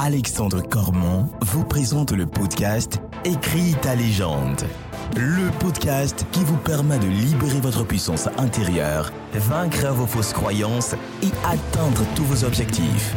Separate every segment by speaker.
Speaker 1: Alexandre Cormon vous présente le podcast Écris ta légende. Le podcast qui vous permet de libérer votre puissance intérieure, vaincre vos fausses croyances et atteindre tous vos objectifs.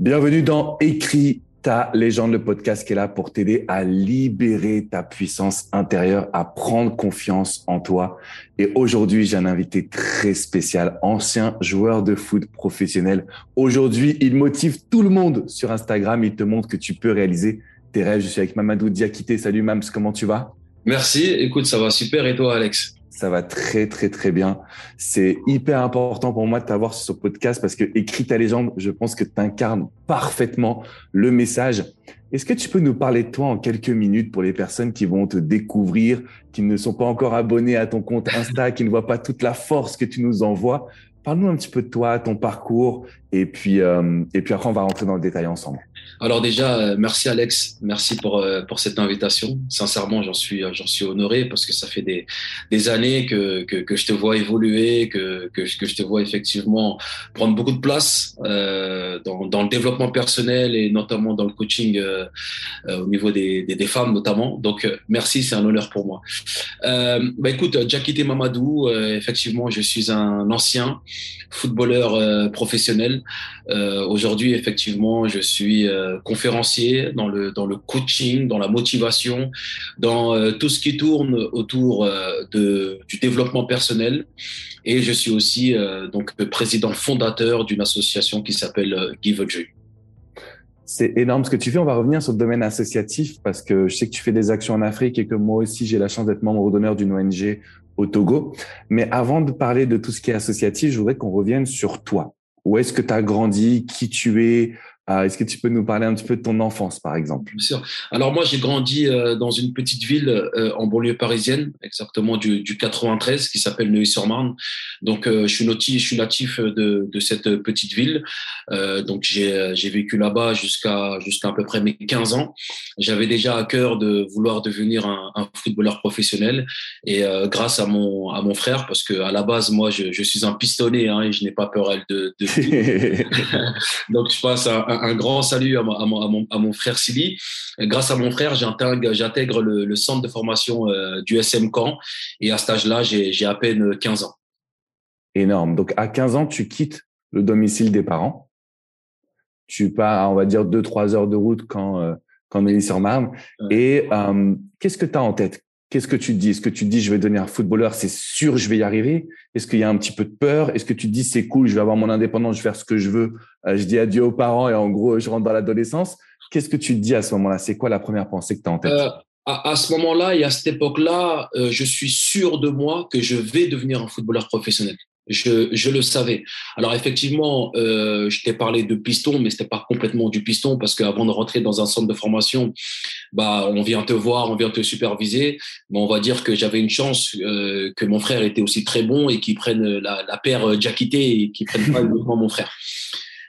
Speaker 2: Bienvenue dans Écrit ta légende, le podcast qui est là pour t'aider à libérer ta puissance intérieure, à prendre confiance en toi. Et aujourd'hui, j'ai un invité très spécial, ancien joueur de foot professionnel. Aujourd'hui, il motive tout le monde sur Instagram. Il te montre que tu peux réaliser tes rêves. Je suis avec Mamadou Diakité. Salut Mams, comment tu vas?
Speaker 3: Merci. Écoute, ça va super. Et toi, Alex?
Speaker 2: Ça va très, très, très bien. C'est hyper important pour moi de t'avoir sur ce podcast parce que écrit ta légende, je pense que tu incarnes parfaitement le message. Est-ce que tu peux nous parler de toi en quelques minutes pour les personnes qui vont te découvrir, qui ne sont pas encore abonnés à ton compte Insta, qui ne voient pas toute la force que tu nous envoies? Parle-nous un petit peu de toi, ton parcours, et puis, euh, et puis après, on va rentrer dans le détail ensemble.
Speaker 3: Alors déjà, euh, merci Alex, merci pour euh, pour cette invitation. Sincèrement, j'en suis j'en suis honoré parce que ça fait des des années que que, que je te vois évoluer, que, que que je te vois effectivement prendre beaucoup de place euh, dans dans le développement personnel et notamment dans le coaching euh, au niveau des, des, femmes notamment. Donc merci, c'est un honneur pour moi. Euh, bah écoute, Jakité Mamadou, effectivement, je suis un ancien footballeur professionnel. Aujourd'hui, effectivement, je suis euh, conférencier dans le, dans le coaching, dans la motivation, dans euh, tout ce qui tourne autour euh, de, du développement personnel. Et je suis aussi donc président fondateur d'une association qui s'appelle Give a Dream.
Speaker 2: C'est énorme ce que tu fais. On va revenir sur le domaine associatif parce que je sais que tu fais des actions en Afrique et que moi aussi j'ai la chance d'être membre d'honneur d'une ONG au Togo. Mais avant de parler de tout ce qui est associatif, je voudrais qu'on revienne sur toi. Où est-ce que tu as grandi, qui tu es, est-ce que tu peux nous parler un petit peu de ton enfance, par exemple?
Speaker 3: Bien sûr. Alors moi, j'ai grandi euh, dans une petite ville euh, en banlieue parisienne, exactement du, du 93, qui s'appelle Neuilly-sur-Marne. Donc, euh, je suis natif, je suis natif de, de cette petite ville. donc, j'ai vécu là-bas jusqu'à jusqu'à à peu près mes 15 ans. J'avais déjà à cœur de vouloir devenir un, un footballeur professionnel, et grâce à mon à mon frère, parce que à la base, moi, je, je suis un pistonné hein, et je n'ai pas peur de. de... donc, je passe à un, grand salut à, mon, à, mon, frère Sili. Grâce à mon frère, j'intègre le, centre de formation euh, du SM Camp et à cet âge-là, j'ai à peine 15 ans.
Speaker 2: Énorme. Donc à 15 ans, tu quittes le domicile des parents. Tu pars, on va dire, 2-3 heures de route quand, euh, quand on est sur Marne. Et euh, qu'est-ce que tu as en tête? Qu'est-ce que tu dis? Est-ce que tu te dis je vais devenir footballeur, c'est sûr je vais y arriver. Est-ce qu'il y a un petit peu de peur? Est-ce que tu dis c'est cool, je vais avoir mon indépendance, je vais faire ce que je veux, euh, je dis adieu aux parents et en gros je rentre dans l'adolescence. Qu'est-ce que tu dis à ce moment-là? C'est quoi la première pensée que tu as en tête? Euh,
Speaker 3: à, ce moment-là et à cette époque-là, euh, je suis sûr de moi que je vais devenir un footballeur professionnel. Je, je, le savais. Alors effectivement, euh, je t'ai parlé de piston, mais c'était pas complètement du piston parce qu'avant de rentrer dans un centre de formation, bah on vient te voir, on vient te superviser. Mais on va dire que j'avais une chance euh, que mon frère était aussi très bon et qu'il prenne la, la paire Jackité et qu'il prenne pas mon frère.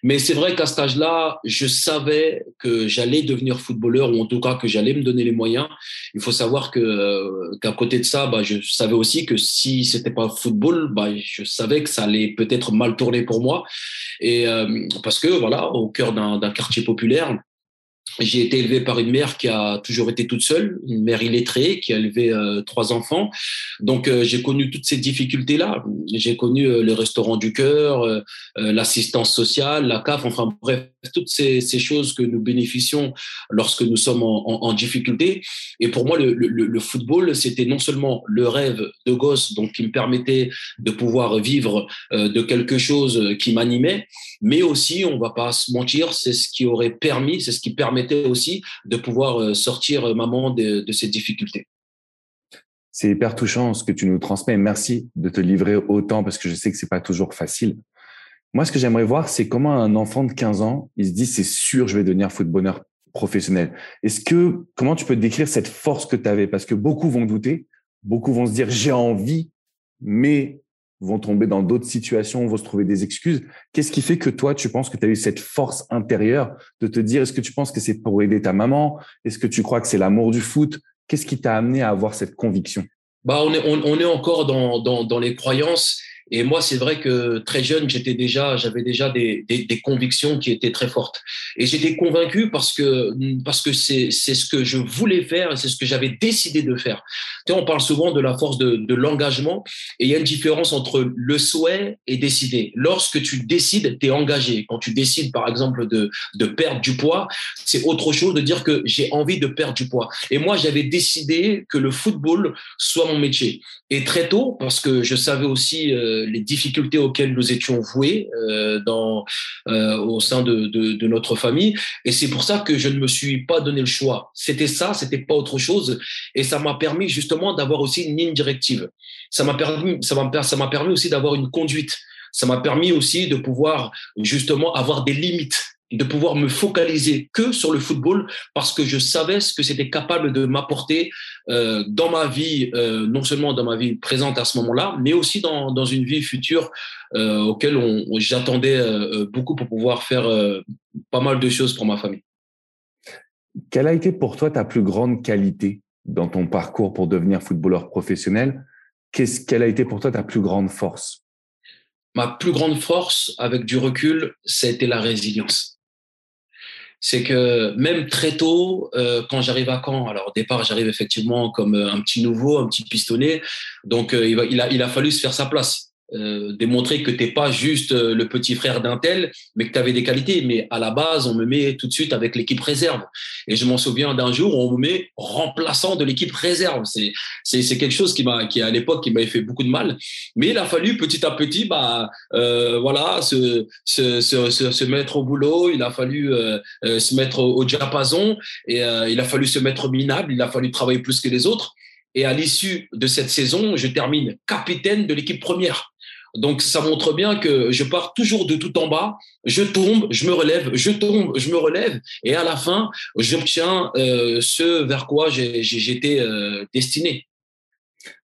Speaker 3: Mais c'est vrai qu'à cet âge-là, je savais que j'allais devenir footballeur ou en tout cas que j'allais me donner les moyens. Il faut savoir que euh, qu'à côté de ça, bah, je savais aussi que si c'était pas football, bah, je savais que ça allait peut-être mal tourner pour moi. Et euh, parce que voilà, au cœur d'un quartier populaire, j'ai été élevé par une mère qui a toujours été toute seule, une mère illettrée qui a élevé euh, trois enfants. Donc euh, j'ai connu toutes ces difficultés-là. J'ai connu euh, le restaurant du cœur, l'assistance sociale, la CAF, enfin bref, toutes ces, choses que nous bénéficions lorsque nous sommes en, difficulté. Et pour moi, le, football, c'était non seulement le rêve de gosse, donc qui me permettait de pouvoir vivre de quelque chose qui m'animait, mais aussi, on va pas se mentir, c'est ce qui aurait permis, c'est ce qui permettait aussi de pouvoir euh, sortir euh, maman de, de ces difficultés.
Speaker 2: C'est hyper touchant ce que tu nous transmets. Merci de te livrer autant parce que je sais que c'est pas toujours facile. Moi, ce que j'aimerais voir, c'est comment un enfant de 15 ans, il se dit, c'est sûr, je vais devenir footballeur professionnel. Est-ce que, comment tu peux décrire cette force que tu avais? Parce que beaucoup vont douter, beaucoup vont se dire, j'ai envie, mais vont tomber dans d'autres situations, vont se trouver des excuses. Qu'est-ce qui fait que toi, tu penses que tu as eu cette force intérieure de te dire, est-ce que tu penses que c'est pour aider ta maman? Est-ce que tu crois que c'est l'amour du foot? Qu'est-ce qui t'a amené à avoir cette conviction?
Speaker 3: Bah, on, est, encore dans les croyances et moi, c'est vrai que très jeune, j'étais déjà, j'avais déjà des, des, des, convictions qui étaient très fortes. Et j'étais convaincu parce que parce que c'est c'est ce que je voulais faire et c'est ce que j'avais décidé de faire. Tu sais, on parle souvent de la force de, de l'engagement et il y a une différence entre le souhait et décider. Lorsque tu décides, tu es engagé. Quand tu décides, par exemple, de de perdre du poids, c'est autre chose de dire que j'ai envie de perdre du poids. Et moi, j'avais décidé que le football soit mon métier. Et très tôt, parce que je savais aussi euh, les difficultés auxquelles nous étions voués euh, dans, euh, au sein de, notre famille. Et c'est pour ça que je ne me suis pas donné le choix. C'était ça, c'était pas autre chose. Et ça m'a permis justement d'avoir aussi une ligne directive. Ça m'a permis, ça m'a, ça m'a permis aussi d'avoir une conduite. Ça m'a permis aussi de pouvoir justement avoir des limites de pouvoir me focaliser que sur le football parce que je savais ce que c'était capable de m'apporter euh, dans ma vie, euh, non seulement dans ma vie présente à ce moment-là, mais aussi dans, dans une vie future euh, auquel on, j'attendais beaucoup pour pouvoir faire pas mal de choses pour ma famille.
Speaker 2: Quelle a été pour toi ta plus grande qualité dans ton parcours pour devenir footballeur professionnel? Qu'est-ce, Quelle a été pour toi ta plus grande force?
Speaker 3: Ma plus grande force, avec du recul, c'était la résilience c'est que même très tôt, euh, quand j'arrive à Caen, alors au départ, j'arrive effectivement comme euh, un petit nouveau, un petit pistonné, donc euh, il, a fallu se faire sa place. Euh, démontrer que t'es pas juste euh, le petit frère d'un tel, mais que tu avais des qualités. Mais à la base, on me met tout de suite avec l'équipe réserve. Et je m'en souviens d'un jour, où on me met remplaçant de l'équipe réserve. C'est c'est quelque chose qui m'a qui à l'époque qui m'avait fait beaucoup de mal. Mais il a fallu petit à petit, bah euh, voilà, se, se, se se mettre au boulot. Il a fallu euh, se mettre au, au diapason et il a fallu se mettre minable. Il a fallu travailler plus que les autres. Et à l'issue de cette saison, je termine capitaine de l'équipe première. Donc, ça montre bien que je pars toujours de tout en bas, je tombe, je me relève, je tombe, je me relève, et à la fin, j'obtiens euh, ce vers quoi j'étais euh, destiné.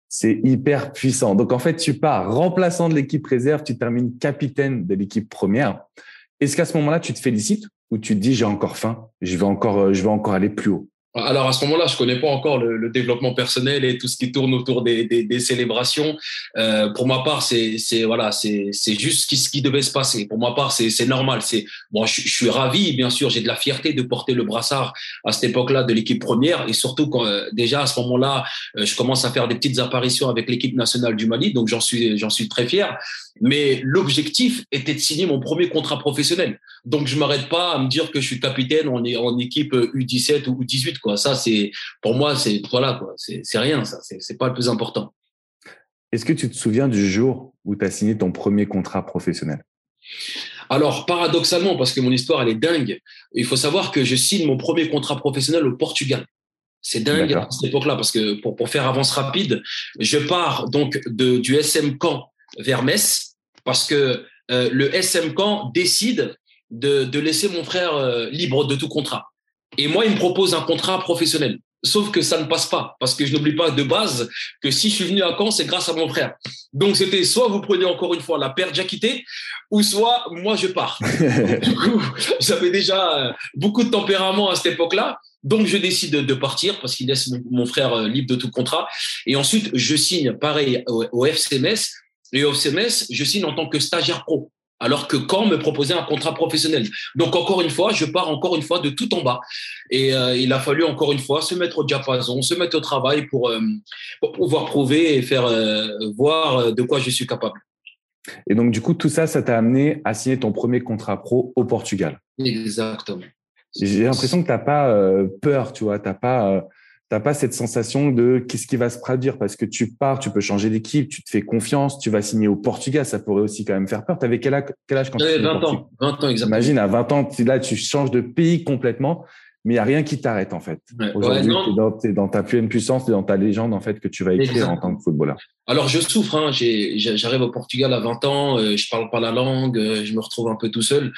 Speaker 2: C'est hyper puissant. Donc, en fait, tu pars remplaçant de l'équipe réserve, tu termines capitaine de l'équipe première. Est-ce qu'à ce, moment-là, tu te félicites ou tu te dis j'ai encore faim, je vais encore, euh, je vais encore aller plus haut?
Speaker 3: Alors à ce moment-là, je connais pas encore le, le, développement personnel et tout ce qui tourne autour des, des, des célébrations. Euh, pour ma part, c'est voilà, c'est juste ce qui, ce qui devait se passer. Pour ma part, c'est c'est normal. C'est bon, je, je, suis ravi, bien sûr, j'ai de la fierté de porter le brassard à cette époque-là de l'équipe première et surtout quand euh, déjà à ce moment-là, euh, je commence à faire des petites apparitions avec l'équipe nationale du Mali, donc j'en suis j'en suis très fier. Mais l'objectif était de signer mon premier contrat professionnel. Donc je m'arrête pas à me dire que je suis capitaine en, en équipe U17 ou U18 quoi. Ça c'est pour moi c'est voilà quoi, c'est rien ça, c'est pas le plus important.
Speaker 2: Est-ce que tu te souviens du jour où tu as signé ton premier contrat professionnel?
Speaker 3: Alors, paradoxalement, parce que mon histoire, elle est dingue, il faut savoir que je signe mon premier contrat professionnel au Portugal. C'est dingue à cette époque-là, parce que pour, pour faire avance rapide, je pars donc de, du SM Camp vers Metz, parce que euh, le SM Camp décide de, de laisser mon frère euh, libre de tout contrat. Et moi, il me propose un contrat professionnel. Sauf que ça ne passe pas, parce que je n'oublie pas de base que si je suis venu à Caen, c'est grâce à mon frère. Donc c'était soit vous prenez encore une fois la paire quittée, ou soit moi je pars. du coup, j'avais déjà euh, beaucoup de tempérament à cette époque-là. Donc je décide de partir parce qu'il laisse mon, frère euh, libre de tout contrat. Et ensuite, je signe pareil au, au FCMS. Et au FCMS, je signe en tant que stagiaire pro alors que quand me proposait un contrat professionnel. Donc encore une fois, je pars encore une fois de tout en bas. Et euh, il a fallu encore une fois se mettre au diapason, se mettre au travail pour, euh, pour pouvoir prouver et faire euh, voir de quoi je suis capable.
Speaker 2: Et donc du coup, tout ça, ça t'a amené à signer ton premier contrat pro au Portugal.
Speaker 3: Exactement.
Speaker 2: J'ai l'impression que tu n'as pas peur, tu vois, tu n'as pas t'as pas cette sensation de qu'est-ce qui va se produire parce que tu pars, tu peux changer d'équipe, tu te fais confiance, tu vas signer au Portugal, ça pourrait aussi quand même faire peur. Tu avais quel âge, quel âge quand
Speaker 3: tu 20 ans, 20 ans exactement.
Speaker 2: Imagine à 20 ans, là tu changes de pays complètement mais il n'y a rien qui t'arrête en fait. Ouais, Aujourd'hui, ouais, tu es, dans ta pleine puissance, tu dans ta légende en fait que tu vas écrire Exactement. en tant que footballeur.
Speaker 3: Alors je souffre, hein. j'arrive au Portugal à 20 ans, euh, je parle pas la langue, euh, je me retrouve un peu tout seul.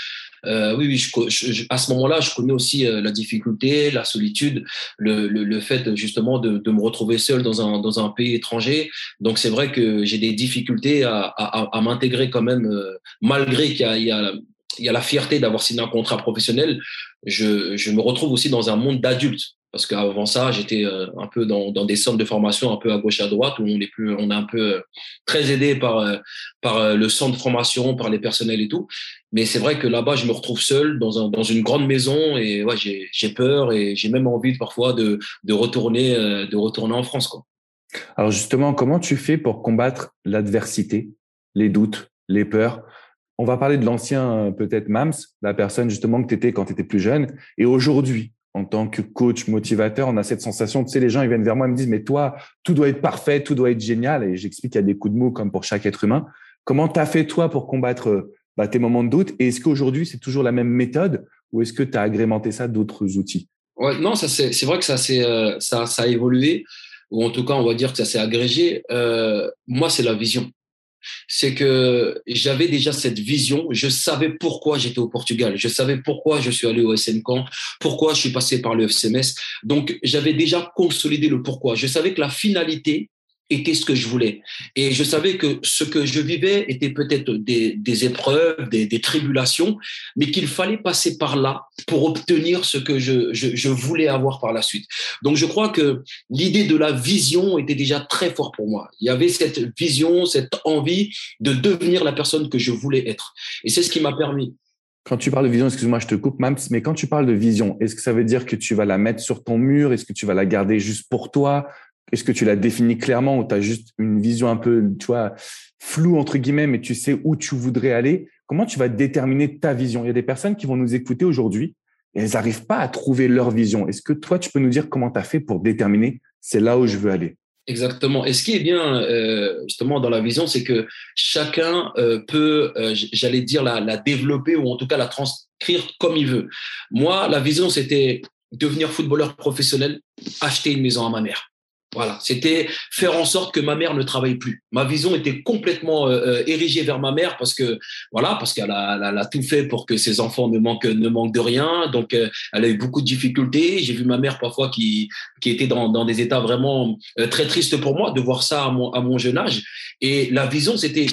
Speaker 3: Euh, oui, oui, je, je, à ce moment-là, je connais aussi euh, la difficulté, la solitude, le, le, le fait justement de, de, me retrouver seul dans un, dans un pays étranger. Donc c'est vrai que j'ai des difficultés à, à, à m'intégrer quand même, euh, malgré qu'il y, y a, il y a la fierté d'avoir signé un contrat professionnel. Je, je, me retrouve aussi dans un monde d'adultes. parce qu'avant ça, j'étais euh, un peu dans, dans, des centres de formation un peu à gauche à droite où on est plus, on est un peu très aidé par par le centre de formation, par les personnels et tout. Mais c'est vrai que là-bas, je me retrouve seul dans, un, dans une grande maison et ouais, j'ai peur et j'ai même envie parfois de, de retourner de retourner en France quoi.
Speaker 2: Alors justement, comment tu fais pour combattre l'adversité, les doutes, les peurs? On va parler de l'ancien peut-être Mams, la personne justement que tu étais quand tu étais plus jeune et aujourd'hui en tant que coach motivateur, on a cette sensation, tu sais, les gens, ils viennent vers moi, ils me disent, mais toi, tout doit être parfait, tout doit être génial. Et j'explique qu'il y a des coups de mots comme pour chaque être humain. Comment tu as fait, toi, pour combattre bah, tes moments de doute Et est-ce qu'aujourd'hui, c'est toujours la même méthode ou est-ce que tu as agrémenté ça d'autres outils?
Speaker 3: Ouais, Non, ça c'est vrai que ça, euh, ça, ça a évolué, ou en tout cas, on va dire que ça s'est agrégé. Euh, moi, c'est la vision c'est que j'avais déjà cette vision. Je savais pourquoi j'étais au Portugal. Je savais pourquoi je suis allé au SN Camp, pourquoi je suis passé par le FCMS. Donc, j'avais déjà consolidé le pourquoi. Je savais que la finalité, était ce que je voulais. Et je savais que ce que je vivais était peut-être des, épreuves, des, tribulations, mais qu'il fallait passer par là pour obtenir ce que je, je, je, voulais avoir par la suite. Donc je crois que l'idée de la vision était déjà très fort pour moi. Il y avait cette vision, cette envie de devenir la personne que je voulais être. Et c'est ce qui m'a permis
Speaker 2: quand tu parles de vision, excuse-moi, je te coupe, Mams, mais quand tu parles de vision, est-ce que ça veut dire que tu vas la mettre sur ton mur? Est-ce que tu vas la garder juste pour toi? Est-ce que tu l'as défini clairement ou tu as juste une vision un peu, tu vois, floue entre guillemets, mais tu sais où tu voudrais aller? Comment tu vas déterminer ta vision? Il y a des personnes qui vont nous écouter aujourd'hui et elles n'arrivent pas à trouver leur vision. Est-ce que toi, tu peux nous dire comment tu as fait pour déterminer c'est là où je veux aller?
Speaker 3: Exactement. Et ce qui est bien euh, justement dans la vision, c'est que chacun euh, peut, euh, j'allais dire, la, la développer ou en tout cas la transcrire comme il veut. Moi, la vision, c'était devenir footballeur professionnel, acheter une maison à ma mère. Voilà, c'était faire en sorte que ma mère ne travaille plus. Ma vision était complètement euh, euh, érigée vers ma mère parce que voilà, parce qu'elle a, elle a, tout fait pour que ses enfants ne manquent ne manquent de rien. Donc, euh, elle a eu beaucoup de difficultés. J'ai vu ma mère parfois qui qui était dans, dans des états vraiment très tristes pour moi de voir ça à mon, à mon jeune âge. Et la vision, c'était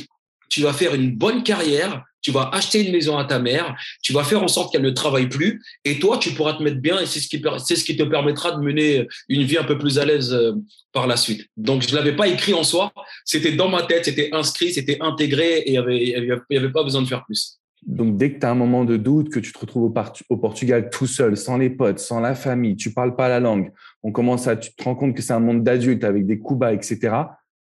Speaker 3: tu vas faire une bonne carrière, tu vas acheter une maison à ta mère, tu vas faire en sorte qu'elle ne travaille plus, et toi, tu pourras te mettre bien, et c'est ce qui, c'est ce qui te permettra de mener une vie un peu plus à l'aise euh, par la suite. Donc, je l'avais pas écrit en soi, c'était dans ma tête, c'était inscrit, c'était intégré, et il y avait, avait pas besoin de faire plus.
Speaker 2: Donc, dès que tu as un moment de doute, que tu te retrouves au, Portugal tout seul, sans les potes, sans la famille, tu parles pas la langue, on commence à, tu te rends compte que c'est un monde d'adultes avec des coups bas, etc.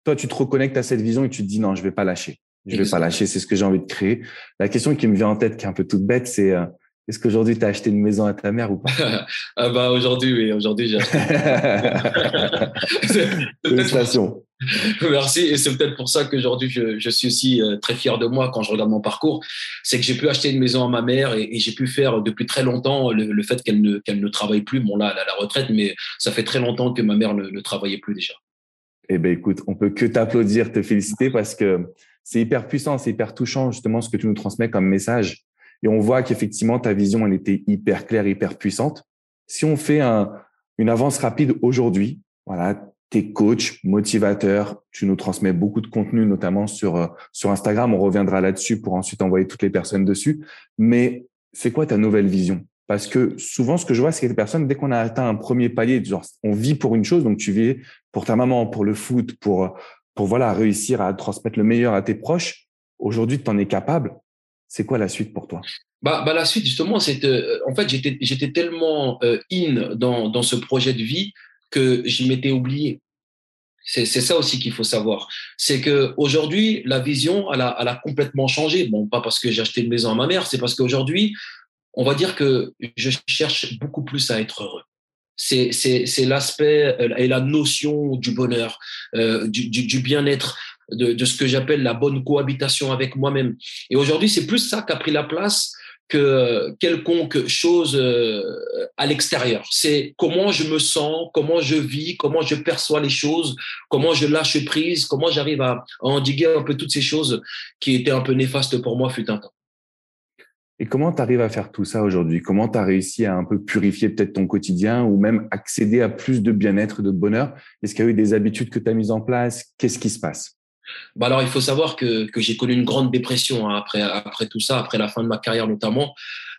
Speaker 2: Toi, tu te reconnectes à cette vision et tu te dis non, je vais pas lâcher. Je vais pas lâcher, c'est ce que j'ai envie de créer. La question qui me vient en tête, qui est un peu toute bête, c'est euh, est-ce qu'aujourd'hui tu as acheté une maison à ta mère ou pas?
Speaker 3: Ah bah aujourd'hui, oui, aujourd'hui j'ai acheté.
Speaker 2: Félicitations.
Speaker 3: Merci, et c'est peut-être pour ça qu'aujourd'hui je, je, suis aussi euh, très fier de moi quand je regarde mon parcours. C'est que j'ai pu acheter une maison à ma mère et, et j'ai pu faire depuis très longtemps le, le fait qu'elle ne, qu'elle ne travaille plus. Bon là, elle a la retraite, mais ça fait très longtemps que ma mère ne, ne travaillait plus déjà.
Speaker 2: Eh ben écoute, on peut que t'applaudir, te féliciter parce que c'est hyper puissant, c'est hyper touchant justement ce que tu nous transmets comme message. Et on voit qu'effectivement ta vision elle était hyper claire, hyper puissante. Si on fait un, une avance rapide aujourd'hui, voilà, t'es coach, motivateur, tu nous transmets beaucoup de contenu, notamment sur euh, sur Instagram. On reviendra là-dessus pour ensuite envoyer toutes les personnes dessus. Mais c'est quoi ta nouvelle vision? Parce que souvent, ce que je vois, c'est que les personnes, dès qu'on a atteint un premier palier, genre, on vit pour une chose, donc tu vis pour ta maman, pour le foot, pour pour voilà réussir à transmettre le meilleur à tes proches. Aujourd'hui, tu en es capable. C'est quoi la suite pour toi?
Speaker 3: Bah, bah, la suite justement, c'est euh, en fait j'étais tellement euh, in dans dans ce projet de vie que je m'étais oublié. C'est ça aussi qu'il faut savoir. C'est que aujourd'hui, la vision, elle a, elle a complètement changé. Bon, pas parce que j'ai acheté une maison à ma mère, c'est parce qu'aujourd'hui, on va dire que je cherche beaucoup plus à être heureux c'est l'aspect euh, et la notion du bonheur, euh, du, du, du bien-être, de, de, ce que j'appelle la bonne cohabitation avec moi-même. Et aujourd'hui, c'est plus ça qui a pris la place que quelconque chose euh, à l'extérieur. C'est comment je me sens, comment je vis, comment je perçois les choses, comment je lâche prise, comment j'arrive à, à endiguer un peu toutes ces choses qui étaient un peu néfastes pour moi fut un temps.
Speaker 2: Et comment tu arrives à faire tout ça aujourd'hui? Comment tu as réussi à un peu purifier peut-être ton quotidien ou même accéder à plus de bien-être, de bonheur? Est-ce qu'il y a eu des habitudes que tu as mises en place? Qu'est-ce qui se passe?
Speaker 3: Bah alors, il faut savoir que, que j'ai connu une grande dépression hein, après, après tout ça, après la fin de ma carrière notamment,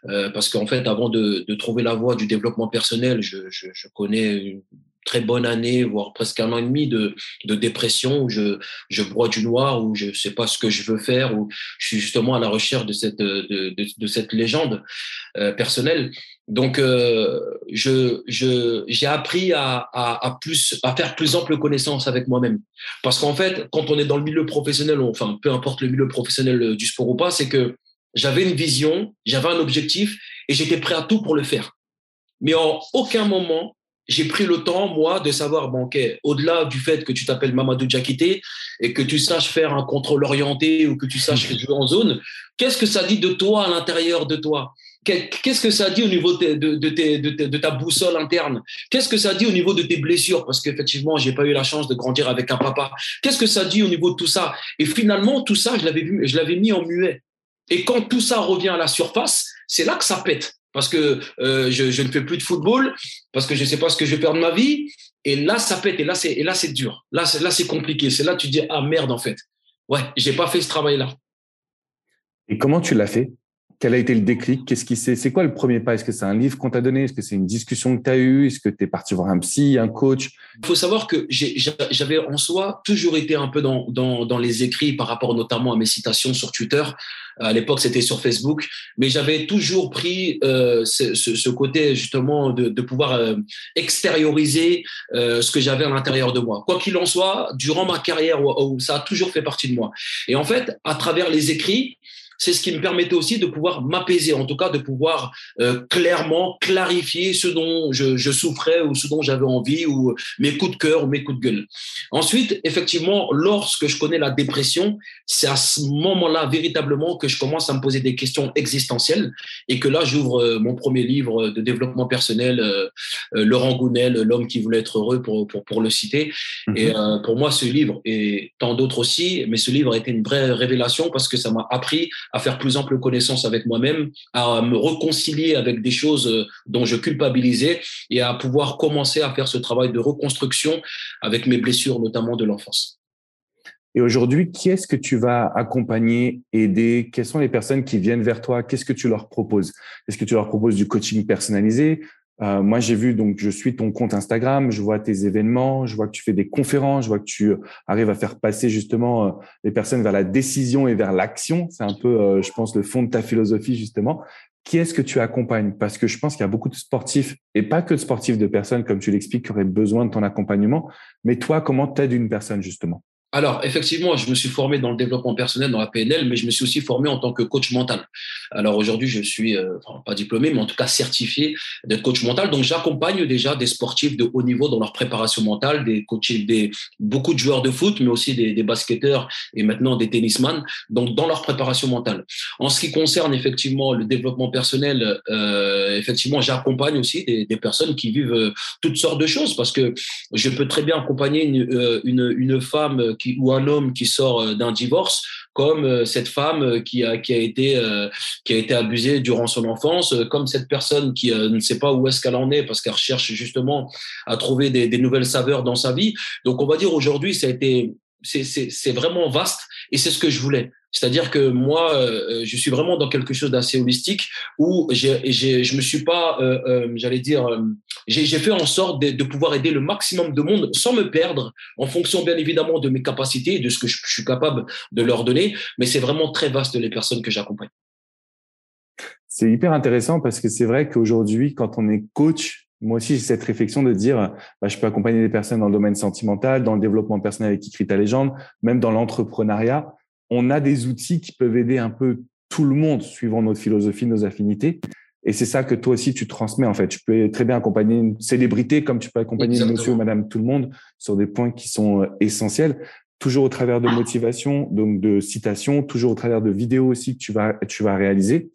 Speaker 3: euh, parce qu'en fait, avant de, trouver la voie du développement personnel, je, je, connais très bonne année, voire presque un an et demi de, de dépression où je, je broie du noir, où je sais pas ce que je veux faire, où je suis justement à la recherche de cette, de, de, de cette légende euh, personnelle. Donc, euh, je, je, j'ai appris à, à, à, plus, à faire plus ample connaissance avec moi-même. Parce qu'en fait, quand on est dans le milieu professionnel, enfin, peu importe le milieu professionnel euh, du sport ou pas, c'est que j'avais une vision, j'avais un objectif et j'étais prêt à tout pour le faire. Mais en aucun moment, j'ai pris le temps, moi, de savoir, bon, ok, au-delà du fait que tu t'appelles Mamadou Diakité et que tu saches faire un contrôle orienté ou que tu saches jouer en zone, qu'est-ce que ça dit de toi à l'intérieur de toi? Qu'est-ce que ça dit au niveau de, de, de, de ta boussole interne? Qu'est-ce que ça dit au niveau de tes blessures? Parce qu'effectivement, j'ai pas eu la chance de grandir avec un papa. Qu'est-ce que ça dit au niveau de tout ça? Et finalement, tout ça, je l'avais vu, je l'avais mis en muet. Et quand tout ça revient à la surface, c'est là que ça pète. Parce que euh, je, je, ne fais plus de football, parce que je ne sais pas ce que je vais de ma vie. Et là, ça pète. Et là, c'est, et là, c'est dur. Là, c'est, là, c'est compliqué. C'est là que tu dis, ah merde, en fait. Ouais, j'ai pas fait ce travail-là.
Speaker 2: Et comment tu l'as fait? Quel a été le déclic? Qu'est-ce qui c'est C'est quoi le premier pas? Est-ce que c'est un livre qu'on t'a donné? Est-ce que c'est une discussion que tu as eue? Est-ce que tu es parti voir un psy, un coach?
Speaker 3: Il faut savoir que j'avais en soi toujours été un peu dans, dans, dans, les écrits par rapport notamment à mes citations sur Twitter. À l'époque, c'était sur Facebook, mais j'avais toujours pris euh, ce, ce, côté justement de, de pouvoir euh, extérioriser euh, ce que j'avais à l'intérieur de moi. Quoi qu'il en soit, durant ma carrière, ça a toujours fait partie de moi. Et en fait, à travers les écrits, c'est ce qui me permettait aussi de pouvoir m'apaiser, en tout cas de pouvoir euh, clairement clarifier ce dont je, je, souffrais ou ce dont j'avais envie ou mes coups de cœur ou mes coups de gueule. Ensuite, effectivement, lorsque je connais la dépression, c'est à ce moment-là véritablement que je commence à me poser des questions existentielles et que là, j'ouvre euh, mon premier livre de développement personnel, euh, euh Laurent Gounel, L'homme qui voulait être heureux, pour, pour, pour le citer. Mm-hmm. Et euh, pour moi, ce livre, et tant d'autres aussi, mais ce livre a été une vraie révélation parce que ça m'a appris à faire plus ample connaissance avec moi-même, à me réconcilier avec des choses euh, dont je culpabilisais et à pouvoir commencer à faire ce travail de reconstruction avec mes blessures, notamment de l'enfance.
Speaker 2: Et aujourd'hui, qui est-ce que tu vas accompagner, aider? Quelles sont les personnes qui viennent vers toi? Qu'est-ce que tu leur proposes? Est-ce que tu leur proposes du coaching personnalisé? Euh, moi, j'ai vu, donc, je suis ton compte Instagram, je vois tes événements, je vois que tu fais des conférences, je vois que tu euh, arrives à faire passer justement euh, les personnes vers la décision et vers l'action. C'est un peu, je pense, le fond de ta philosophie, justement. Qui est-ce que tu accompagnes? Parce que je pense qu'il y a beaucoup de sportifs, et pas que de sportifs, de personnes, comme tu l'expliques, qui auraient besoin de ton accompagnement. Mais toi, comment t'aides une personne, justement?
Speaker 3: Alors, effectivement, je me suis formé dans le développement personnel, dans la PNL, mais je me suis aussi formé en tant que coach mental. Alors aujourd'hui, je suis, euh, pas diplômé, mais en tout cas certifié d'être coach mental. Donc, j'accompagne déjà des sportifs de haut niveau dans leur préparation mentale, des coachs, des, beaucoup de joueurs de foot, mais aussi des, basketteurs et maintenant des tennisman, donc dans leur préparation mentale. En ce qui concerne effectivement le développement personnel, euh, effectivement, j'accompagne aussi des, personnes qui vivent euh, toutes sortes de choses parce que je peux très bien accompagner une, une femme qui, ou un homme qui sort euh, d'un divorce, comme euh, cette femme euh, qui a, qui a été qui a été abusée durant son enfance, comme cette personne qui ne sait pas où est-ce qu'elle en est parce qu'elle recherche justement à trouver des, nouvelles saveurs dans sa vie. Donc on va dire aujourd'hui ça a été c'est vraiment vaste et c'est ce que je voulais. C'est-à-dire que moi, euh, je suis vraiment dans quelque chose d'assez holistique où j'ai, je me suis pas, euh, euh, j'allais dire, euh, j'ai fait en sorte de, pouvoir aider le maximum de monde sans me perdre, en fonction bien évidemment de mes capacités et de ce que je, suis capable de leur donner. Mais c'est vraiment très vaste les personnes que j'accompagne.
Speaker 2: C'est hyper intéressant parce que c'est vrai qu'aujourd'hui, quand on est coach, moi aussi, j'ai cette réflexion de dire, bah, je peux accompagner des personnes dans le domaine sentimental, dans le développement personnel avec écrit ta légende, même dans l'entrepreneuriat. On a des outils qui peuvent aider un peu tout le monde suivant notre philosophie, nos affinités. Et c'est ça que toi aussi, tu transmets, en fait. Tu peux très bien accompagner une célébrité comme tu peux accompagner Exactement. monsieur ou madame tout le monde sur des points qui sont euh, essentiels. Toujours au travers de motivation, donc de citations, toujours au travers de vidéos aussi que tu vas, tu vas réaliser.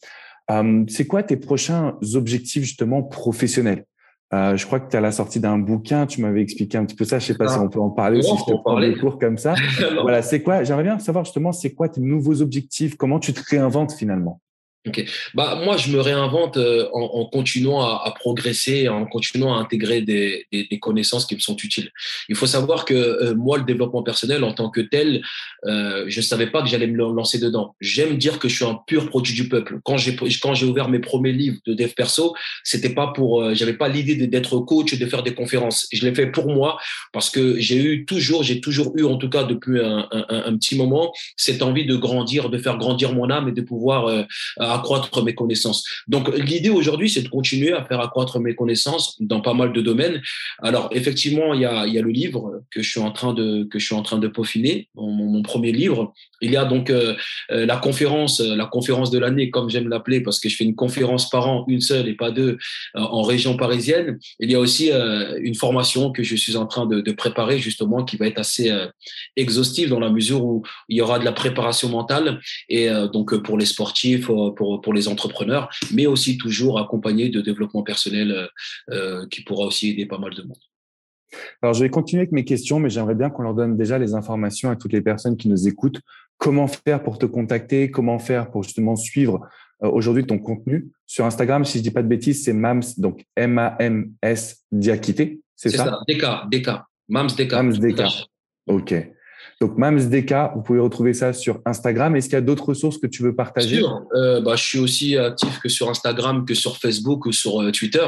Speaker 2: Euh, c'est quoi tes prochains objectifs justement professionnels? Euh, je crois que tu as la sortie d'un bouquin, tu m'avais expliqué un petit peu ça, je sais pas ah. si on peut en parler ou si je te prends des cours comme ça. voilà, c'est quoi J'aimerais bien savoir justement, c'est quoi tes nouveaux objectifs Comment tu te réinventes finalement?
Speaker 3: Ok. Bah, moi, je me réinvente euh, en, continuant à, progresser, en continuant à intégrer des, connaissances qui me sont utiles. Il faut savoir que euh, moi, le développement personnel, en tant que tel, euh, je savais pas que j'allais me lancer dedans. J'aime dire que je suis un pur produit du peuple. Quand j'ai quand j'ai ouvert mes premiers livres de dev perso, c'était pas pour, j'avais pas l'idée d'être coach, de faire des conférences. Je l'ai fait pour moi parce que j'ai eu toujours, j'ai toujours eu, en tout cas depuis un, petit moment, cette envie de grandir, de faire grandir mon âme et de pouvoir accroître mes connaissances. Donc, l'idée aujourd'hui, c'est de continuer à faire accroître mes connaissances dans pas mal de domaines. Alors, effectivement, il y a, y a le livre que je suis en train de, que je suis en train de peaufiner, mon, premier livre. Il y a donc euh, euh la conférence, euh, la conférence de l'année, comme j'aime l'appeler, parce que je fais une conférence par an, une seule et pas deux, en région parisienne. Il y a aussi une formation que je suis en train de, de, préparer, justement, qui va être assez exhaustive dans la mesure où il y aura de la préparation mentale et donc pour les sportifs, pour, pour les entrepreneurs, mais aussi toujours accompagné de développement personnel euh, qui pourra aussi aider pas mal de monde.
Speaker 2: Alors, je vais continuer avec mes questions, mais j'aimerais bien qu'on leur donne déjà les informations à toutes les personnes qui nous écoutent. Comment faire pour te contacter? Comment faire pour justement suivre euh, aujourd'hui ton contenu? Sur Instagram, si je dis pas de bêtises, c'est Mams, donc M-A-M-S Diakité.
Speaker 3: C'est ça, ça DK, DK. Mams DK.
Speaker 2: Mams DK. OK. Donc, MamsDK, vous pouvez retrouver ça sur Instagram. Est-ce qu'il y a d'autres ressources que tu veux partager?
Speaker 3: Euh, bah, Je suis aussi actif que sur Instagram, que sur Facebook ou sur euh, Twitter.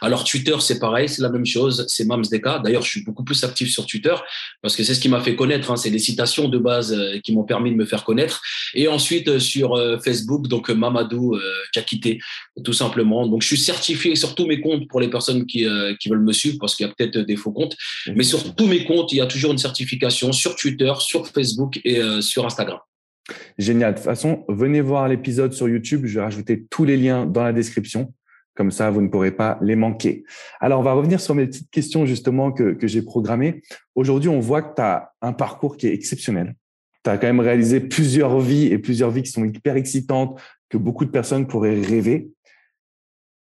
Speaker 3: Alors, Twitter, c'est pareil, c'est la même chose, c'est MamsDK. D'ailleurs, je suis beaucoup plus actif sur Twitter parce que c'est ce qui m'a fait connaître. Hein. C'est les citations de base euh, qui m'ont permis de me faire connaître. Et ensuite, sur Facebook, donc Mamadou Kakité, tout simplement. Donc, je suis certifié sur tous mes comptes pour les personnes qui, qui veulent me suivre parce qu'il y a peut-être des faux comptes. Mais sur tous mes comptes, il y a toujours une certification sur Twitter, sur Facebook et euh, sur Instagram.
Speaker 2: Génial. De toute façon, venez voir l'épisode sur YouTube. Je vais rajouter tous les liens dans la description. Comme ça, vous ne pourrez pas les manquer. Alors, on va revenir sur mes petites questions justement que, que j'ai programmées. Aujourd'hui, on voit que tu as un parcours qui est exceptionnel. Tu as quand même réalisé plusieurs vies et plusieurs vies qui sont hyper excitantes, que beaucoup de personnes pourraient rêver.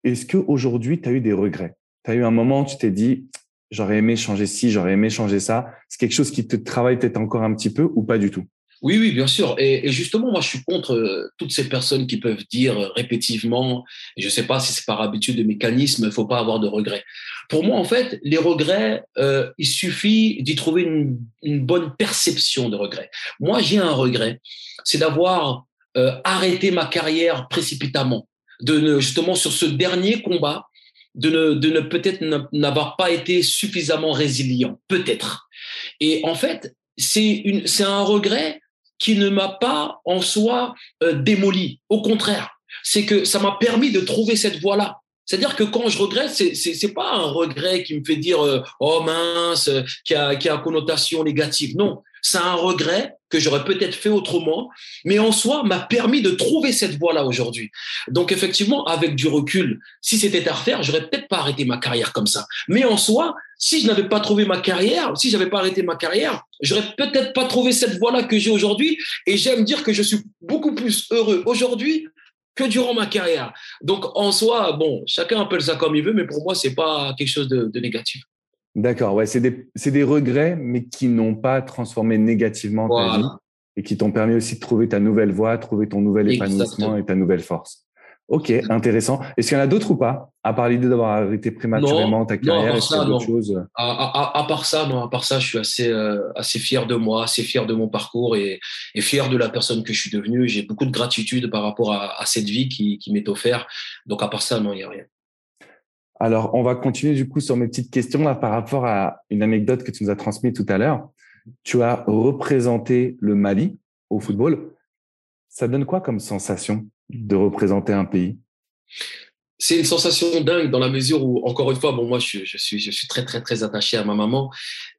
Speaker 2: Est-ce qu'aujourd'hui, tu as eu des regrets? Tu as eu un moment où tu t'es dit, j'aurais aimé changer ci, j'aurais aimé changer ça. C'est quelque chose qui te travaille peut-être encore un petit peu ou pas du tout?
Speaker 3: Oui, oui, bien sûr. Et, justement, moi, je suis contre euh, toutes ces personnes qui peuvent dire euh, répétitivement, je ne sais pas si c'est par habitude de mécanisme, il ne faut pas avoir de regrets. Pour moi, en fait, les regrets, euh, il suffit d'y trouver une, bonne perception de regrets. Moi, j'ai un regret, c'est d'avoir euh, arrêté ma carrière précipitamment, de justement sur ce dernier combat, de ne, peut-être n'avoir pas été suffisamment résilient, peut-être. Et en fait, c'est un regret qui ne m'a pas en soi euh, démoli. Au contraire, c'est que ça m'a permis de trouver cette voie-là. C'est-à-dire que quand je regrette, c'est c'est pas un regret qui me fait dire euh, oh mince, qui a qui a connotation négative. Non, c'est un regret que j'aurais peut-être fait autrement, mais en soi m'a permis de trouver cette voie-là aujourd'hui. Donc effectivement, avec du recul, si c'était à refaire, j'aurais peut-être pas arrêté ma carrière comme ça. Mais en soi, si je n'avais pas trouvé ma carrière, si j'avais pas arrêté ma carrière, j'aurais peut-être pas trouvé cette voie-là que j'ai aujourd'hui. Et j'aime dire que je suis beaucoup plus heureux aujourd'hui que durant ma carrière. Donc en soi, bon, chacun appelle ça comme il veut, mais pour moi, c'est pas quelque chose de, de négatif.
Speaker 2: D'accord, ouais, c'est des, des, regrets, mais qui n'ont pas transformé négativement voilà. ta vie et qui t'ont permis aussi de trouver ta nouvelle voie, trouver ton nouvel épanouissement Exactement. et ta nouvelle force. Ok, intéressant. Est-ce qu'il y en a d'autres ou pas? À part l'idée d'avoir arrêté prématurément
Speaker 3: non,
Speaker 2: ta carrière,
Speaker 3: est-ce qu'il y a d'autres choses? À, à, à, part ça, non. À part ça, je suis assez, euh, assez fier de moi, assez fier de mon parcours et, et fier de la personne que je suis devenue. J'ai beaucoup de gratitude par rapport à, à cette vie qui, qui m'est offerte. Donc à part ça, non, il n'y a rien.
Speaker 2: Alors, on va continuer du coup sur mes petites questions là par rapport à une anecdote que tu nous as transmise tout à l'heure. Tu as représenté le Mali au football. Ça donne quoi comme sensation de représenter un pays?
Speaker 3: C'est une sensation dingue dans la mesure où, encore une fois, bon, moi, je, je suis, je suis très, très, très attaché à ma maman,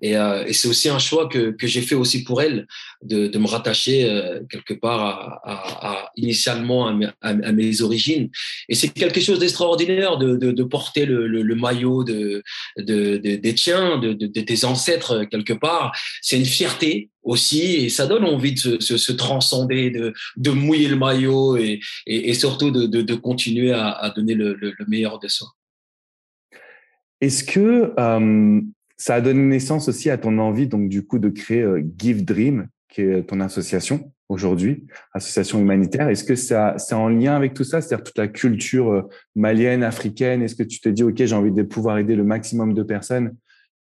Speaker 3: et, euh, et c'est aussi un choix que, que j'ai fait aussi pour elle de, de me rattacher euh, quelque part à, à, à initialement à mes, origines. Et c'est quelque chose d'extraordinaire de, de, de, porter le, le, le maillot de, de, de, des tiens, de, tes ancêtres quelque part. C'est une fierté aussi et ça donne envie de se, transcender, de, de, mouiller le maillot et, et, surtout de, de, continuer à, donner le, le, le, meilleur de soi.
Speaker 2: Est-ce que euh, ça a donné naissance aussi à ton envie donc du coup de créer euh, Give Dream, qui est ton association aujourd'hui, association humanitaire? Est-ce que ça, c'est en lien avec tout ça, c'est-à-dire toute la culture euh, malienne, africaine? Est-ce que tu te dis, OK, j'ai envie de pouvoir aider le maximum de personnes?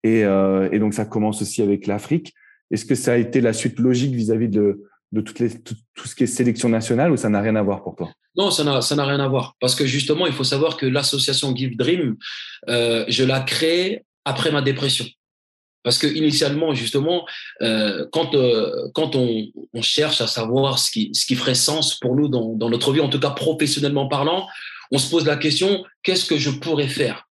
Speaker 2: Et, et donc ça commence aussi avec l'Afrique. Est-ce que ça a été la suite logique vis-à-vis de, tout, ce qui est sélection nationale ou ça n'a rien à voir pour toi?
Speaker 3: Non, ça n'a, rien à voir. Parce que justement, il faut savoir que l'association Give Dream, euh, je l'ai créée après ma dépression. Parce que initialement, justement, euh, quand, euh, on, cherche à savoir ce qui, ferait sens pour nous dans notre vie, en tout cas professionnellement parlant, on se pose la question, qu'est-ce que je pourrais faire?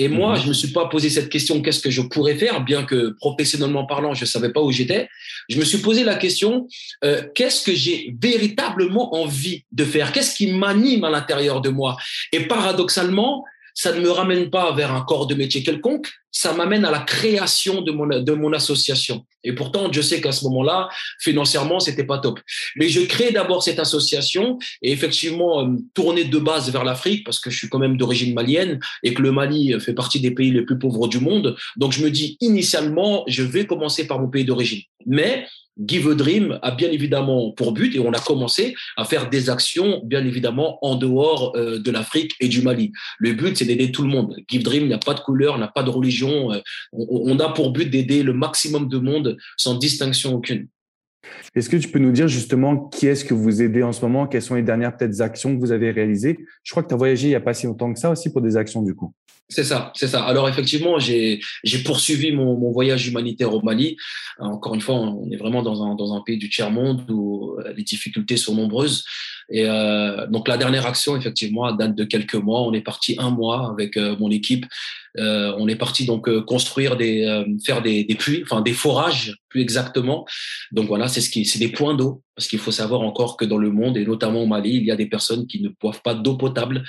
Speaker 3: Et moi, mhm. je me suis pas posé cette question, qu'est-ce que je pourrais faire, bien que professionnellement parlant, je savais pas où j'étais. Je me suis posé la question, euh, qu'est-ce que j'ai véritablement envie de faire? Qu'est-ce qui m'anime à l'intérieur de moi? Et paradoxalement, ça ne me ramène pas vers un corps de métier quelconque, ça m'amène à la création de mon, de mon association. Et pourtant, je sais qu'à ce moment-là, financièrement, c'était pas top. Mais je crée d'abord cette association et effectivement, euh, tourner de base vers l'Afrique parce que je suis quand même d'origine malienne et que le Mali fait partie des pays les plus pauvres du monde. Donc, je me dis initialement, je vais commencer par mon pays d'origine. Mais Give a Dream a bien évidemment pour but, et on a commencé à faire des actions, bien évidemment, en dehors euh, de l'Afrique et du Mali. Le but, c'est d'aider tout le monde. Give Dream n'a pas de couleur, n'a pas de religion. Euh, on, a pour but d'aider le maximum de monde sans distinction aucune.
Speaker 2: Est-ce que tu peux nous dire justement qui est-ce que vous aidez en ce moment? Quelles sont les dernières peut-être actions que vous avez réalisées? Je crois que tu as voyagé il n'y a pas si longtemps que ça aussi pour des actions du coup.
Speaker 3: C'est ça, c'est ça. Alors effectivement, j'ai poursuivi mon, voyage humanitaire au Mali. Encore une fois, on est vraiment dans un, dans un pays du tiers-monde où euh, les difficultés sont nombreuses. Et euh, donc la dernière action, effectivement, date de quelques mois. On est parti un mois avec euh, mon équipe. Euh, on est parti donc euh, construire des, euh, faire des, des, puits, enfin des forages plus exactement. Donc voilà, c'est ce qui, c'est des points d'eau parce qu'il faut savoir encore que dans le monde et notamment au Mali, il y a des personnes qui ne boivent pas d'eau potable.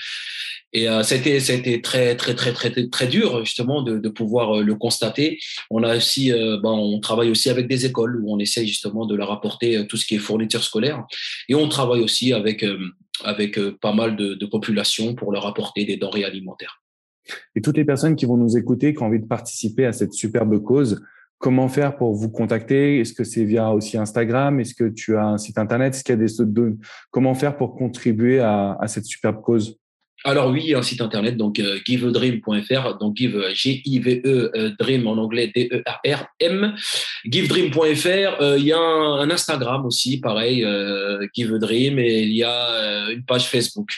Speaker 3: Et euh, a été très, très, très, très, très dur, justement, de, de pouvoir euh, le constater. On a aussi, euh, ben, on travaille aussi avec des écoles où on essaie justement de leur apporter euh, tout ce qui est fourniture scolaire. Et on travaille aussi avec, avec pas mal de, de populations pour leur apporter des denrées alimentaires.
Speaker 2: Et toutes les personnes qui vont nous écouter, qui ont envie de participer à cette superbe cause, comment faire pour vous contacter? Est-ce que c'est via aussi Instagram? Est-ce que tu as un site internet? Est-ce qu'il y a des comment faire pour contribuer à, à cette superbe cause?
Speaker 3: Alors oui, un site internet, donc euh, givedream.fr, donc give G-I-V-E euh, dream en anglais D-E-R-R-M, givedream.fr. Euh, il y a un, Instagram aussi, pareil, euh, givedream, et il y a une page Facebook.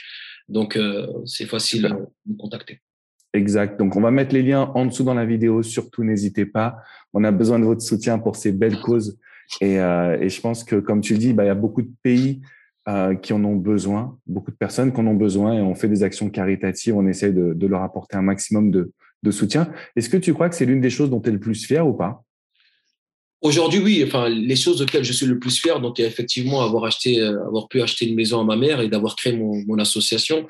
Speaker 3: Donc c'est facile de nous contacter.
Speaker 2: Exact. Donc on va mettre les liens en dessous dans la vidéo. Surtout n'hésitez pas. On a besoin de votre soutien pour ces belles causes. Et, et je pense que comme tu dis, bah, il y a beaucoup de pays euh, qui en ont besoin, beaucoup de personnes qui en ont besoin, et on fait des actions caritatives, on essaye de, de leur apporter un maximum de, de soutien. Est-ce que tu crois que c'est l'une des choses dont tu es le plus fier ou pas?
Speaker 3: Aujourd'hui, oui. Enfin, les choses auxquelles je suis le plus fier, donc effectivement avoir acheté, euh, avoir pu acheter une maison à ma mère et d'avoir créé mon, mon association.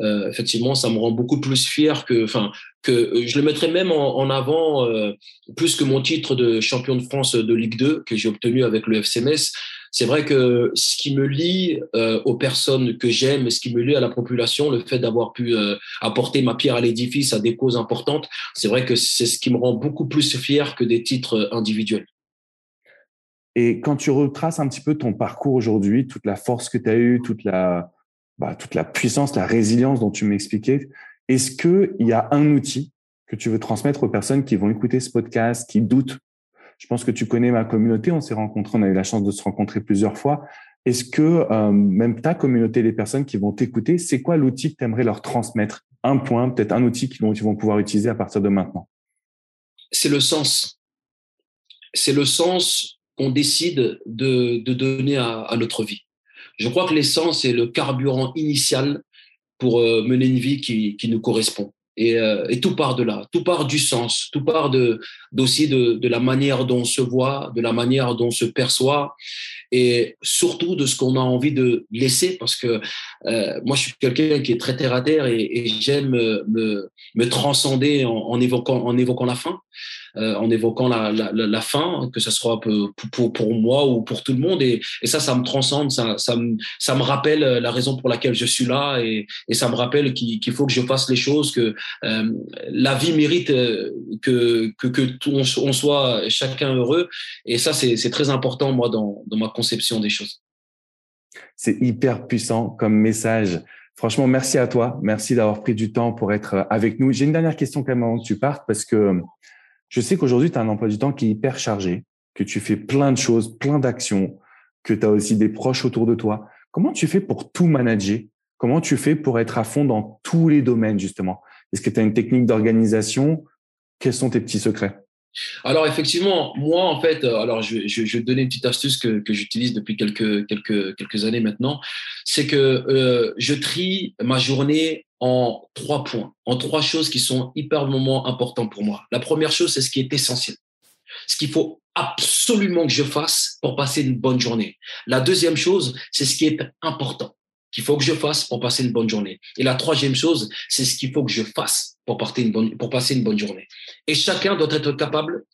Speaker 3: Euh, effectivement, ça me rend beaucoup plus fier que, enfin, que je le mettrais même en, en avant euh, plus que mon titre de champion de France de Ligue 2 que j'ai obtenu avec le FCMS c'est vrai que ce qui me lie euh, aux personnes que j'aime ce qui me lie à la population, le fait d'avoir pu euh, apporter ma pierre à l'édifice à des causes importantes, c'est vrai que c'est ce qui me rend beaucoup plus fier que des titres individuels.
Speaker 2: Et quand tu retraces un petit peu ton parcours aujourd'hui, toute la force que tu as eue, toute la, bah, toute la puissance, la résilience dont tu m'expliquais, est-ce qu'il y a un outil que tu veux transmettre aux personnes qui vont écouter ce podcast, qui doutent? Je pense que tu connais ma communauté. On s'est rencontrés, on a eu la chance de se rencontrer plusieurs fois. Est-ce que euh, même ta communauté, les personnes qui vont t'écouter, c'est quoi l'outil que tu aimerais leur transmettre? Un point, peut-être un outil qu'ils vont, vont pouvoir utiliser à partir de maintenant
Speaker 3: C'est le sens. C'est le sens qu'on décide de, donner à, notre vie. Je crois que l'essence est le carburant initial pour euh, mener une vie qui, nous correspond. Et, euh, et, tout part de là, tout part du sens, tout part de d'aussi de, la manière dont on se voit, de la manière dont on se perçoit, et surtout de ce qu'on a envie de laisser, parce que euh, moi je suis quelqu'un qui est très terre à terre et, j'aime me, transcender en, en, évoquant en évoquant la fin euh, en évoquant la, la, la, fin, que ce soit pour, pour, pour, moi ou pour tout le monde. Et, et ça, ça me transcende, ça, ça, me, ça me rappelle la raison pour laquelle je suis là et, et ça me rappelle qu'il faut que je fasse les choses, que euh, la vie mérite euh, que, que, que on, on soit chacun heureux. Et ça, c'est très important, moi, dans, dans ma conception des choses.
Speaker 2: C'est hyper puissant comme message. Franchement, merci à toi. Merci d'avoir pris du temps pour être avec nous. J'ai une dernière question quand même avant que tu partes parce que je sais qu'aujourd'hui, tu as un emploi du temps qui est hyper chargé, que tu fais plein de choses, plein d'actions, que tu as aussi des proches autour de toi. Comment tu fais pour tout manager? Comment tu fais pour être à fond dans tous les domaines, justement? Est-ce que tu as une technique d'organisation? Quels sont tes petits secrets?
Speaker 3: Alors effectivement, moi en fait, euh, alors je, je, vais te donner une petite astuce que, que j'utilise depuis quelques, quelques, quelques années maintenant, c'est que euh, je trie ma journée en trois points, en trois choses qui sont hyper moments importants pour moi. La première chose, c'est ce qui est essentiel, ce qu'il faut absolument que je fasse pour passer une bonne journée. La deuxième chose, c'est ce qui est important qu'il faut que je fasse pour passer une bonne journée. Et la troisième chose, c'est ce qu'il faut que je fasse pour, passer une bonne, pour passer une bonne journée. Et chacun doit être capable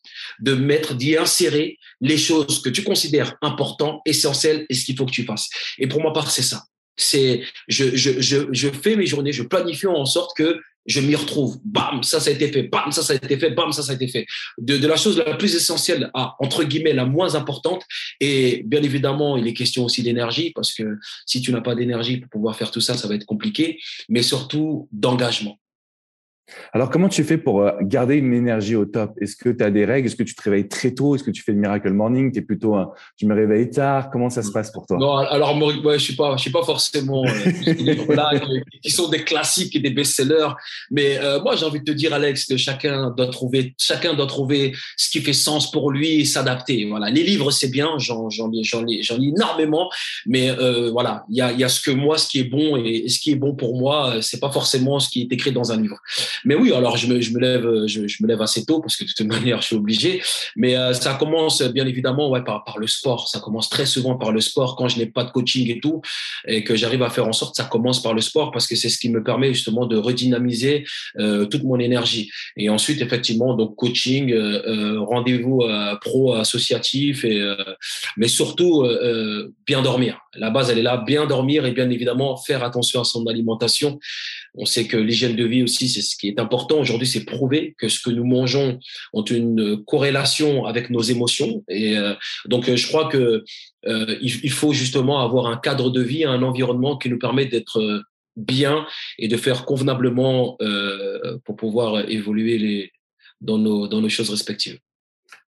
Speaker 3: de mettre, d'y insérer les choses que tu considères importantes, essentielles et ce qu'il faut que tu fasses. Et pour moi, part, c'est ça. C'est, je, je, je, je fais mes journées, je planifie en sorte que je m'y retrouve. Bam, ça, ça a été fait. Bam, ça, ça a été fait. Bam, ça, ça a été fait. De, de la chose la plus essentielle à, entre guillemets, la moins importante. Et bien évidemment, il est question aussi d'énergie parce que si tu n'as pas d'énergie pour pouvoir faire tout ça, ça va être compliqué. Mais surtout d'engagement.
Speaker 2: Alors, comment tu fais pour euh, garder une énergie au top? Est-ce que tu as des règles? Est-ce que tu te réveilles très tôt? Est-ce que tu fais le miracle morning? Tu es plutôt un je me réveille tard? Comment ça se passe pour toi?
Speaker 3: Non, alors moi, je suis pas, je suis pas forcément euh, qui sont des classiques et des best-sellers. Mais euh, moi, j'ai envie de te dire, Alex, que chacun doit trouver, chacun doit trouver ce qui fait sens pour lui et s'adapter. Voilà, les livres, c'est bien, j'en, j'en lis, j'en lis, j'en lis énormément. Mais euh, voilà, il y a, y a ce que moi, ce qui est bon et, ce qui est bon pour moi, c'est pas forcément ce qui est écrit dans un livre. Mais oui, alors je me, je me lève, je, je, me lève assez tôt parce que de toute manière, je suis obligé. Mais euh, ça commence bien évidemment ouais, par, par le sport. Ça commence très souvent par le sport quand je n'ai pas de coaching et tout, et que j'arrive à faire en sorte, ça commence par le sport parce que c'est ce qui me permet justement de redynamiser euh, toute mon énergie. Et ensuite, effectivement, donc coaching, euh, euh rendez-vous euh, pro associatif, et, euh, mais surtout bien dormir. La base, elle est là, bien dormir et bien évidemment faire attention à son alimentation. On sait que l'hygiène de vie aussi, c'est ce qui est important. Aujourd'hui, c'est prouvé que ce que nous mangeons ont une corrélation avec nos émotions. Et euh, donc, je crois que euh, il, faut justement avoir un cadre de vie, un environnement qui nous permet d'être bien et de faire convenablement euh, pour pouvoir évoluer les, dans, nos, dans nos choses respectives.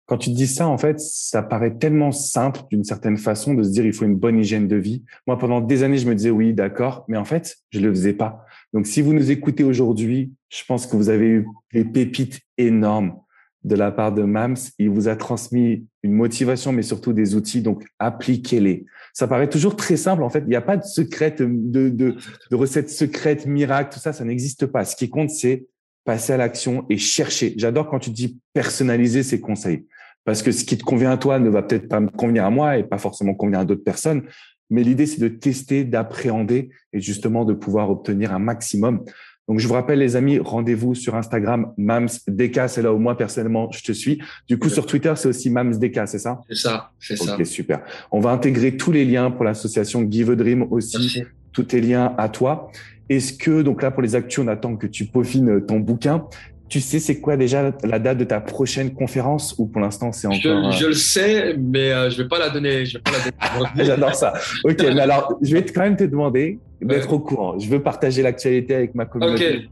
Speaker 2: Quand tu dis ça, en fait, ça paraît tellement simple d'une certaine façon de se dire il faut une bonne hygiène de vie. Moi, pendant des années, je me disais oui, d'accord, mais en fait, je le faisais pas. Donc, si vous nous écoutez aujourd'hui, je pense que vous avez eu des pépites énormes de la part de Mams. Il vous a transmis une motivation, mais surtout des outils. Donc, appliquez-les. Ça paraît toujours très simple. En fait, il n'y a pas de secret, de, de, de recette secrète, miracle, tout ça, ça n'existe pas. Ce qui compte, c'est passer à l'action et chercher. J'adore quand tu dis personnaliser ces conseils. Parce que ce qui te convient à toi ne va peut-être pas me convenir à moi et pas forcément convenir à d'autres personnes. Mais l'idée, c'est de tester, d'appréhender et justement de pouvoir obtenir un maximum. Donc, je vous rappelle, les amis, rendez-vous sur Instagram, MamsDK, c'est là où moi, personnellement, je te suis. Du coup, sur Twitter, c'est aussi MamsDK, c'est ça?
Speaker 3: C'est ça, c'est ça.
Speaker 2: Ok, super. On va intégrer tous les liens pour l'association Give a Dream aussi, tous tes liens à toi. Est-ce que, donc là, pour les actus, on attend que tu peaufines ton bouquin. Tu sais, c'est quoi déjà la date de ta prochaine conférence ou pour l'instant c'est encore
Speaker 3: je, je, le sais, mais euh, je vais pas la donner. Je vais pas la
Speaker 2: donner. J'adore ça. Ok, mais alors je vais quand même te demander d'être au courant. Je veux partager l'actualité avec ma communauté.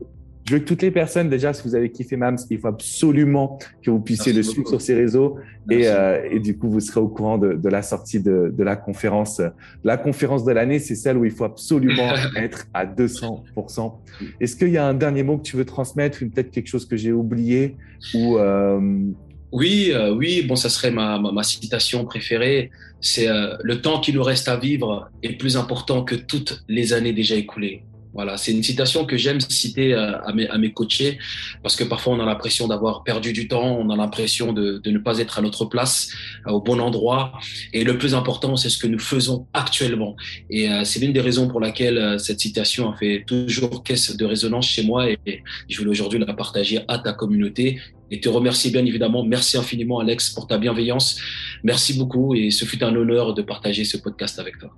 Speaker 2: Je veux que toutes les personnes, déjà, si vous avez kiffé Mams, il faut absolument que vous puissiez le suivre sur ces réseaux. Et, euh, et, du coup, vous serez au courant de, de la sortie de, de, la conférence. La conférence de l'année, c'est celle où il faut absolument être à 200%. Est-ce qu'il y a un dernier mot que tu veux transmettre, peut-être quelque chose que j'ai oublié ou euh...
Speaker 3: Oui, euh, oui. Bon, ça serait ma, ma, ma citation préférée. C'est le temps qui nous reste à vivre est plus important que toutes les années déjà écoulées. Voilà, c'est une citation que j'aime citer euh, à mes, à mes coachés parce que parfois on a l'impression d'avoir perdu du temps, on a l'impression de, de, ne pas être à notre place, euh, au bon endroit. Et le plus important, c'est ce que nous faisons actuellement. Et euh, c'est l'une des raisons pour laquelle cette citation a fait toujours caisse de résonance chez moi et je voulais aujourd'hui la partager à ta communauté et te remercier bien évidemment. Merci infiniment Alex pour ta bienveillance. Merci beaucoup et ce fut un honneur de partager ce podcast avec toi.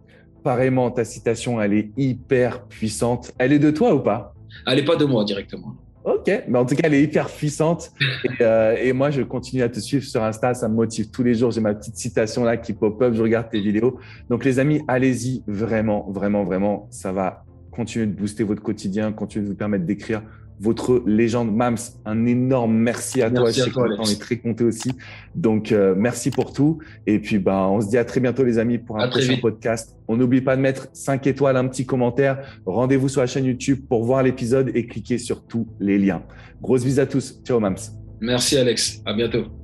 Speaker 2: Pareillement, ta citation, elle est hyper puissante. Elle est de toi ou pas?
Speaker 3: Elle n'est pas de moi directement.
Speaker 2: Ok, mais en tout cas, elle est hyper puissante. Et, euh, et, moi, je continue à te suivre sur Insta. Ça me motive tous les jours. J'ai ma petite citation là qui pop-up. Je regarde tes vidéos. Donc, les amis, allez-y. Vraiment, vraiment, vraiment. Ça va continuer de booster votre quotidien, continuer de vous permettre d'écrire votre légende Mams. Un énorme merci à toi. Je sais on est très compté aussi. Donc, euh, merci pour tout. Et puis, ben, on se dit à très bientôt, les amis, pour un prochain podcast. On n'oublie pas de mettre 5 étoiles, un petit commentaire. Rendez-vous sur la chaîne YouTube pour voir l'épisode et cliquez sur tous les liens. Grosse bise à tous. Ciao, Mams.
Speaker 3: Merci, Alex. À bientôt.